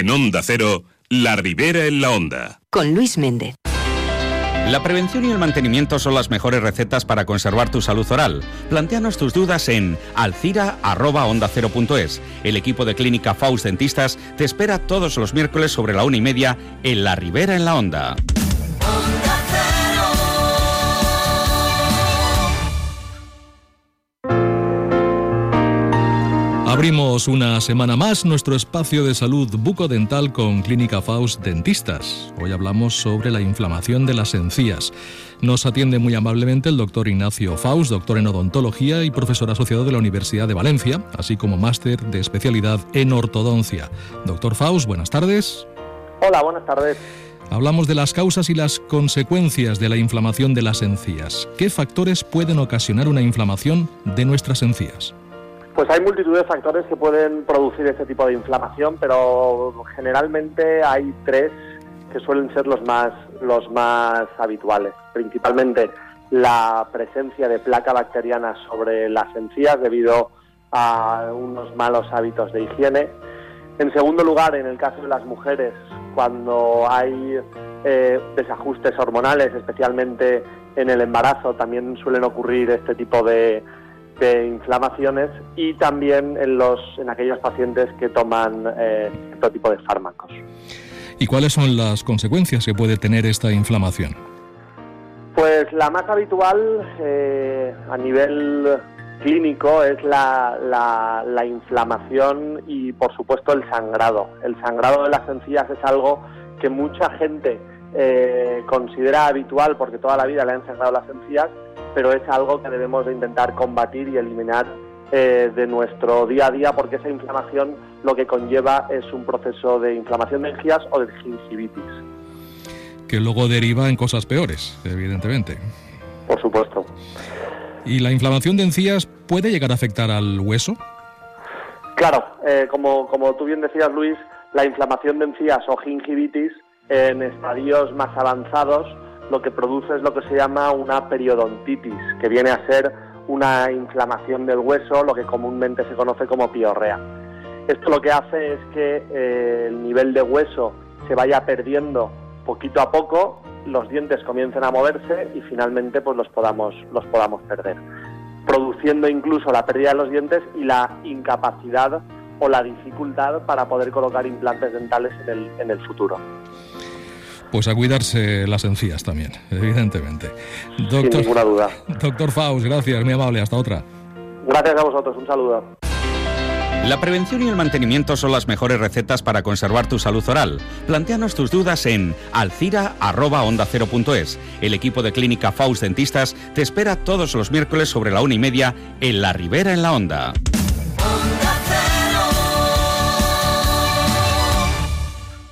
En Onda Cero, La Ribera en la Onda. Con Luis Méndez. La prevención y el mantenimiento son las mejores recetas para conservar tu salud oral. Plantéanos tus dudas en alcira.onda0.es. El equipo de Clínica Faust Dentistas te espera todos los miércoles sobre la una y media en La Ribera en la Onda. Abrimos una semana más nuestro espacio de salud bucodental con Clínica Faust Dentistas. Hoy hablamos sobre la inflamación de las encías. Nos atiende muy amablemente el doctor Ignacio Faust, doctor en odontología y profesor asociado de la Universidad de Valencia, así como máster de especialidad en ortodoncia. Doctor Faust, buenas tardes. Hola, buenas tardes. Hablamos de las causas y las consecuencias de la inflamación de las encías. ¿Qué factores pueden ocasionar una inflamación de nuestras encías? Pues hay multitud de factores que pueden producir este tipo de inflamación, pero generalmente hay tres que suelen ser los más, los más habituales. Principalmente la presencia de placa bacteriana sobre las encías debido a unos malos hábitos de higiene. En segundo lugar, en el caso de las mujeres, cuando hay eh, desajustes hormonales, especialmente en el embarazo, también suelen ocurrir este tipo de, de inflamaciones y también en, los, en aquellos pacientes que toman eh, tipo de fármacos. ¿Y cuáles son las consecuencias que puede tener esta inflamación? Pues la más habitual eh, a nivel clínico es la, la, la, inflamación y por supuesto el sangrado. El sangrado de las encías es algo que mucha gente eh, considera habitual porque toda la vida le han sangrado las encías, pero es algo que debemos de intentar combatir y eliminar eh, de nuestro día a día porque esa inflamación lo que conlleva es un proceso de inflamación de encías o de gingivitis. Que luego deriva en cosas peores, evidentemente. Por supuesto. ¿Y la inflamación de encías puede llegar a afectar al hueso? Claro, eh, como, como tú bien decías Luis, la inflamación de encías o gingivitis en estadios más avanzados lo que produce es lo que se llama una periodontitis, que viene a ser una inflamación del hueso, lo que comúnmente se conoce como piorrea. Esto lo que hace es que eh, el nivel de hueso se vaya perdiendo poquito a poco, los dientes comiencen a moverse y finalmente pues los podamos, los podamos perder, produciendo incluso la pérdida de los dientes y la incapacidad o la dificultad para poder colocar implantes dentales en el, en el futuro. Pues a cuidarse las encías también, evidentemente. Doctor, Sin ninguna duda. Doctor Faust, gracias, muy amable, hasta otra. Gracias a vosotros, un saludo. La prevención y el mantenimiento son las mejores recetas para conservar tu salud oral. Plantéanos tus dudas en alcira.onda0.es. El equipo de Clínica Faust Dentistas te espera todos los miércoles sobre la una y media en La Ribera en la Onda.